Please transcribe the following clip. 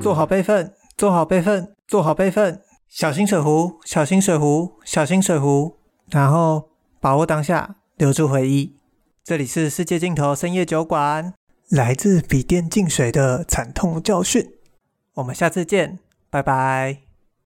做好备份做好备份做好备份小心水壶小心水壶小心水壶然后把握当下留住回忆。这里是世界尽头深夜酒馆来自笔电进水的惨痛教训。我们下次见拜拜。